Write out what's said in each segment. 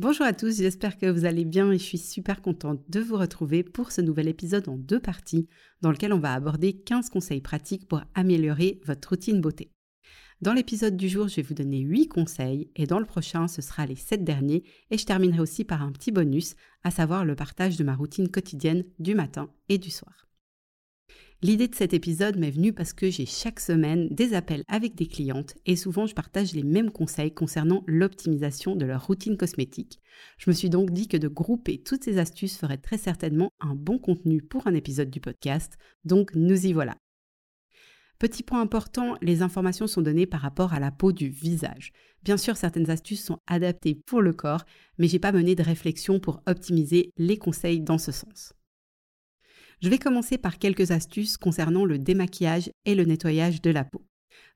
Bonjour à tous, j'espère que vous allez bien et je suis super contente de vous retrouver pour ce nouvel épisode en deux parties dans lequel on va aborder 15 conseils pratiques pour améliorer votre routine beauté. Dans l'épisode du jour, je vais vous donner 8 conseils et dans le prochain, ce sera les 7 derniers et je terminerai aussi par un petit bonus, à savoir le partage de ma routine quotidienne du matin et du soir. L'idée de cet épisode m'est venue parce que j'ai chaque semaine des appels avec des clientes et souvent je partage les mêmes conseils concernant l'optimisation de leur routine cosmétique. Je me suis donc dit que de grouper toutes ces astuces ferait très certainement un bon contenu pour un épisode du podcast, donc nous y voilà. Petit point important, les informations sont données par rapport à la peau du visage. Bien sûr, certaines astuces sont adaptées pour le corps, mais j'ai pas mené de réflexion pour optimiser les conseils dans ce sens. Je vais commencer par quelques astuces concernant le démaquillage et le nettoyage de la peau.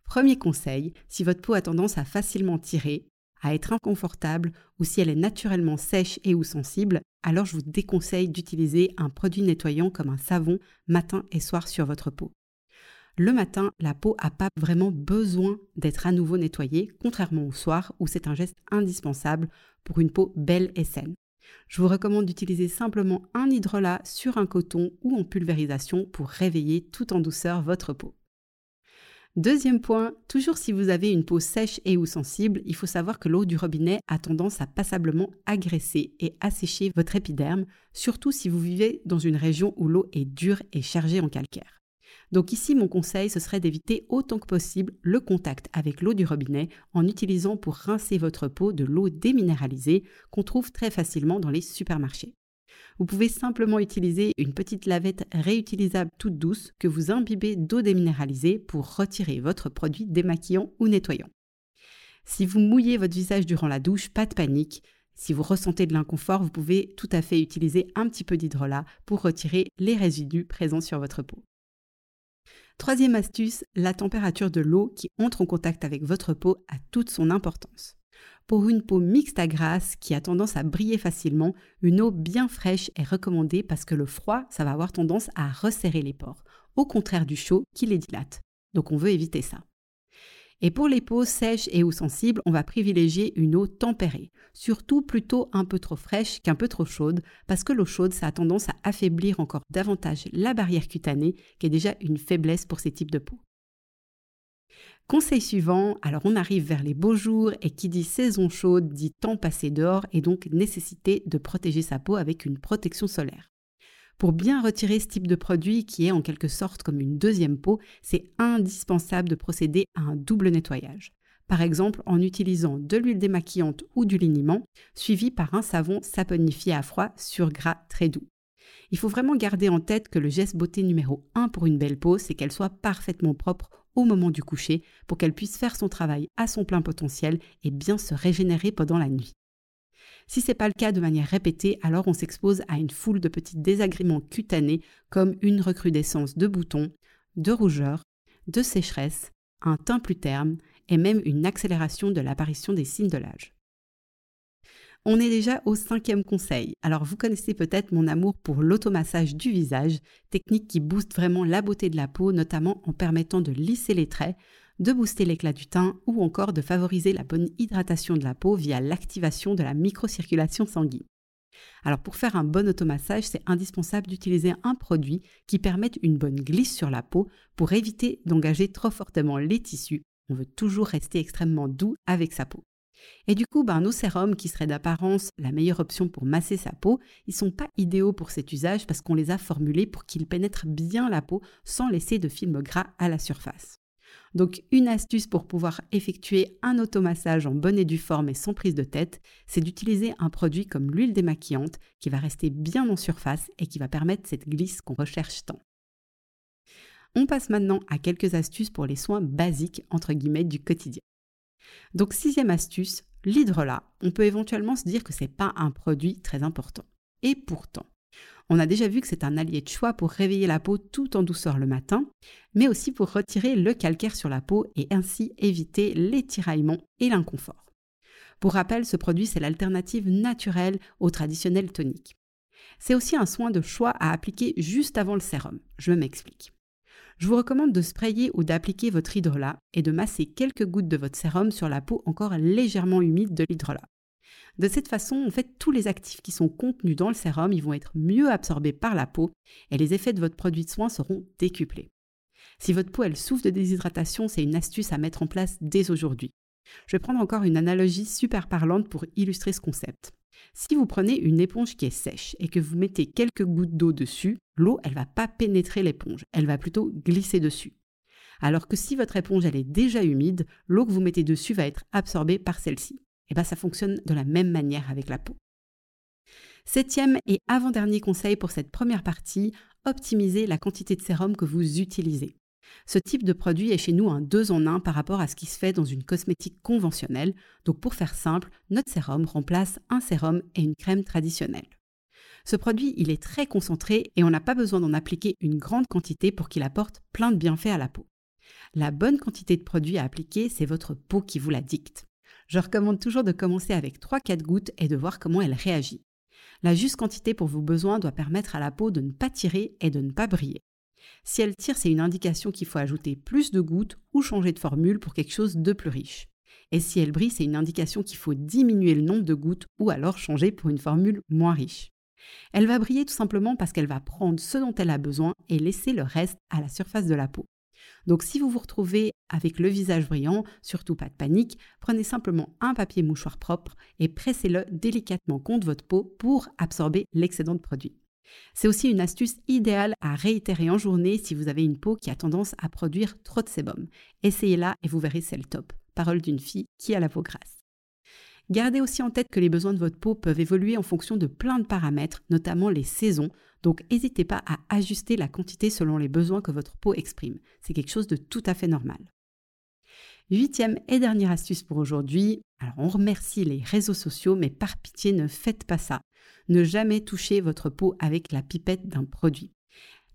Premier conseil, si votre peau a tendance à facilement tirer, à être inconfortable ou si elle est naturellement sèche et ou sensible, alors je vous déconseille d'utiliser un produit nettoyant comme un savon matin et soir sur votre peau. Le matin, la peau n'a pas vraiment besoin d'être à nouveau nettoyée, contrairement au soir où c'est un geste indispensable pour une peau belle et saine. Je vous recommande d'utiliser simplement un hydrolat sur un coton ou en pulvérisation pour réveiller tout en douceur votre peau. Deuxième point, toujours si vous avez une peau sèche et ou sensible, il faut savoir que l'eau du robinet a tendance à passablement agresser et assécher votre épiderme, surtout si vous vivez dans une région où l'eau est dure et chargée en calcaire. Donc ici, mon conseil, ce serait d'éviter autant que possible le contact avec l'eau du robinet en utilisant pour rincer votre peau de l'eau déminéralisée qu'on trouve très facilement dans les supermarchés. Vous pouvez simplement utiliser une petite lavette réutilisable toute douce que vous imbibez d'eau déminéralisée pour retirer votre produit démaquillant ou nettoyant. Si vous mouillez votre visage durant la douche, pas de panique. Si vous ressentez de l'inconfort, vous pouvez tout à fait utiliser un petit peu d'hydrolat pour retirer les résidus présents sur votre peau. Troisième astuce, la température de l'eau qui entre en contact avec votre peau a toute son importance. Pour une peau mixte à grasse qui a tendance à briller facilement, une eau bien fraîche est recommandée parce que le froid, ça va avoir tendance à resserrer les pores, au contraire du chaud qui les dilate. Donc on veut éviter ça. Et pour les peaux sèches et ou sensibles, on va privilégier une eau tempérée, surtout plutôt un peu trop fraîche qu'un peu trop chaude, parce que l'eau chaude, ça a tendance à affaiblir encore davantage la barrière cutanée, qui est déjà une faiblesse pour ces types de peau. Conseil suivant, alors on arrive vers les beaux jours et qui dit saison chaude dit temps passé dehors et donc nécessité de protéger sa peau avec une protection solaire. Pour bien retirer ce type de produit qui est en quelque sorte comme une deuxième peau, c'est indispensable de procéder à un double nettoyage. Par exemple en utilisant de l'huile démaquillante ou du liniment, suivi par un savon saponifié à froid sur gras très doux. Il faut vraiment garder en tête que le geste beauté numéro 1 pour une belle peau, c'est qu'elle soit parfaitement propre au moment du coucher pour qu'elle puisse faire son travail à son plein potentiel et bien se régénérer pendant la nuit. Si ce n'est pas le cas de manière répétée, alors on s'expose à une foule de petits désagréments cutanés comme une recrudescence de boutons, de rougeurs, de sécheresse, un teint plus terme et même une accélération de l'apparition des signes de l'âge. On est déjà au cinquième conseil. Alors vous connaissez peut-être mon amour pour l'automassage du visage, technique qui booste vraiment la beauté de la peau, notamment en permettant de lisser les traits, de booster l'éclat du teint ou encore de favoriser la bonne hydratation de la peau via l'activation de la microcirculation sanguine. Alors pour faire un bon automassage, c'est indispensable d'utiliser un produit qui permette une bonne glisse sur la peau pour éviter d'engager trop fortement les tissus. On veut toujours rester extrêmement doux avec sa peau. Et du coup, ben, nos sérums, qui seraient d'apparence la meilleure option pour masser sa peau, ils sont pas idéaux pour cet usage parce qu'on les a formulés pour qu'ils pénètrent bien la peau sans laisser de film gras à la surface. Donc une astuce pour pouvoir effectuer un automassage en bonne et due forme et sans prise de tête, c'est d'utiliser un produit comme l'huile démaquillante qui va rester bien en surface et qui va permettre cette glisse qu'on recherche tant. On passe maintenant à quelques astuces pour les soins basiques entre guillemets du quotidien. Donc sixième astuce, l'hydrolat. On peut éventuellement se dire que ce n'est pas un produit très important. Et pourtant, On a déjà vu que c'est un allié de choix pour réveiller la peau tout en douceur le matin, mais aussi pour retirer le calcaire sur la peau et ainsi éviter les tiraillements et l'inconfort. Pour rappel, ce produit, c'est l'alternative naturelle au traditionnel tonique. C'est aussi un soin de choix à appliquer juste avant le sérum. Je m'explique. Je vous recommande de sprayer ou d'appliquer votre hydrolat et de masser quelques gouttes de votre sérum sur la peau encore légèrement humide de l'hydrolat. De cette façon, en fait, tous les actifs qui sont contenus dans le sérum, ils vont être mieux absorbés par la peau et les effets de votre produit de soin seront décuplés. Si votre peau elle souffre de déshydratation, c'est une astuce à mettre en place dès aujourd'hui. Je vais prendre encore une analogie super parlante pour illustrer ce concept. Si vous prenez une éponge qui est sèche et que vous mettez quelques gouttes d'eau dessus, l'eau, elle va pas pénétrer l'éponge, elle va plutôt glisser dessus. Alors que si votre éponge elle est déjà humide, l'eau que vous mettez dessus va être absorbée par celle-ci. Et bien ça fonctionne de la même manière avec la peau. Septième et avant-dernier conseil pour cette première partie, optimisez la quantité de sérum que vous utilisez. Ce type de produit est chez nous un 2 en 1 par rapport à ce qui se fait dans une cosmétique conventionnelle. Donc pour faire simple, notre sérum remplace un sérum et une crème traditionnelle. Ce produit, il est très concentré et on n'a pas besoin d'en appliquer une grande quantité pour qu'il apporte plein de bienfaits à la peau. La bonne quantité de produit à appliquer, c'est votre peau qui vous la dicte. Je recommande toujours de commencer avec 3-4 gouttes et de voir comment elle réagit. La juste quantité pour vos besoins doit permettre à la peau de ne pas tirer et de ne pas briller. Si elle tire, c'est une indication qu'il faut ajouter plus de gouttes ou changer de formule pour quelque chose de plus riche. Et si elle brille, c'est une indication qu'il faut diminuer le nombre de gouttes ou alors changer pour une formule moins riche. Elle va briller tout simplement parce qu'elle va prendre ce dont elle a besoin et laisser le reste à la surface de la peau. Donc si vous vous retrouvez avec le visage brillant, surtout pas de panique, prenez simplement un papier mouchoir propre et pressez-le délicatement contre votre peau pour absorber l'excédent de produit. C'est aussi une astuce idéale à réitérer en journée si vous avez une peau qui a tendance à produire trop de sébum. Essayez-la et vous verrez, c'est le top. Parole d'une fille qui a la peau grasse. Gardez aussi en tête que les besoins de votre peau peuvent évoluer en fonction de plein de paramètres, notamment les saisons, donc n'hésitez pas à ajuster la quantité selon les besoins que votre peau exprime. C'est quelque chose de tout à fait normal. Huitième et dernière astuce pour aujourd'hui. Alors on remercie les réseaux sociaux, mais par pitié ne faites pas ça. Ne jamais toucher votre peau avec la pipette d'un produit.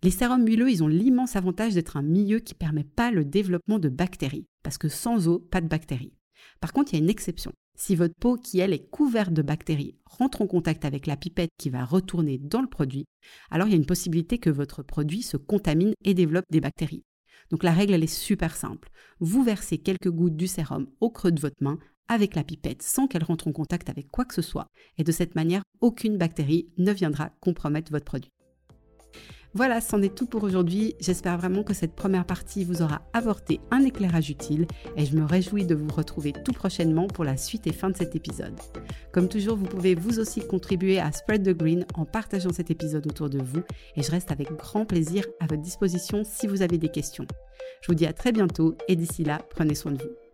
Les sérums huileux, ils ont l'immense avantage d'être un milieu qui ne permet pas le développement de bactéries, parce que sans eau, pas de bactéries. Par contre, il y a une exception. Si votre peau, qui elle est couverte de bactéries, rentre en contact avec la pipette qui va retourner dans le produit, alors il y a une possibilité que votre produit se contamine et développe des bactéries. Donc la règle, elle est super simple. Vous versez quelques gouttes du sérum au creux de votre main avec la pipette sans qu'elle rentre en contact avec quoi que ce soit. Et de cette manière, aucune bactérie ne viendra compromettre votre produit. Voilà, c'en est tout pour aujourd'hui. J'espère vraiment que cette première partie vous aura apporté un éclairage utile et je me réjouis de vous retrouver tout prochainement pour la suite et fin de cet épisode. Comme toujours, vous pouvez vous aussi contribuer à Spread the Green en partageant cet épisode autour de vous et je reste avec grand plaisir à votre disposition si vous avez des questions. Je vous dis à très bientôt et d'ici là, prenez soin de vous.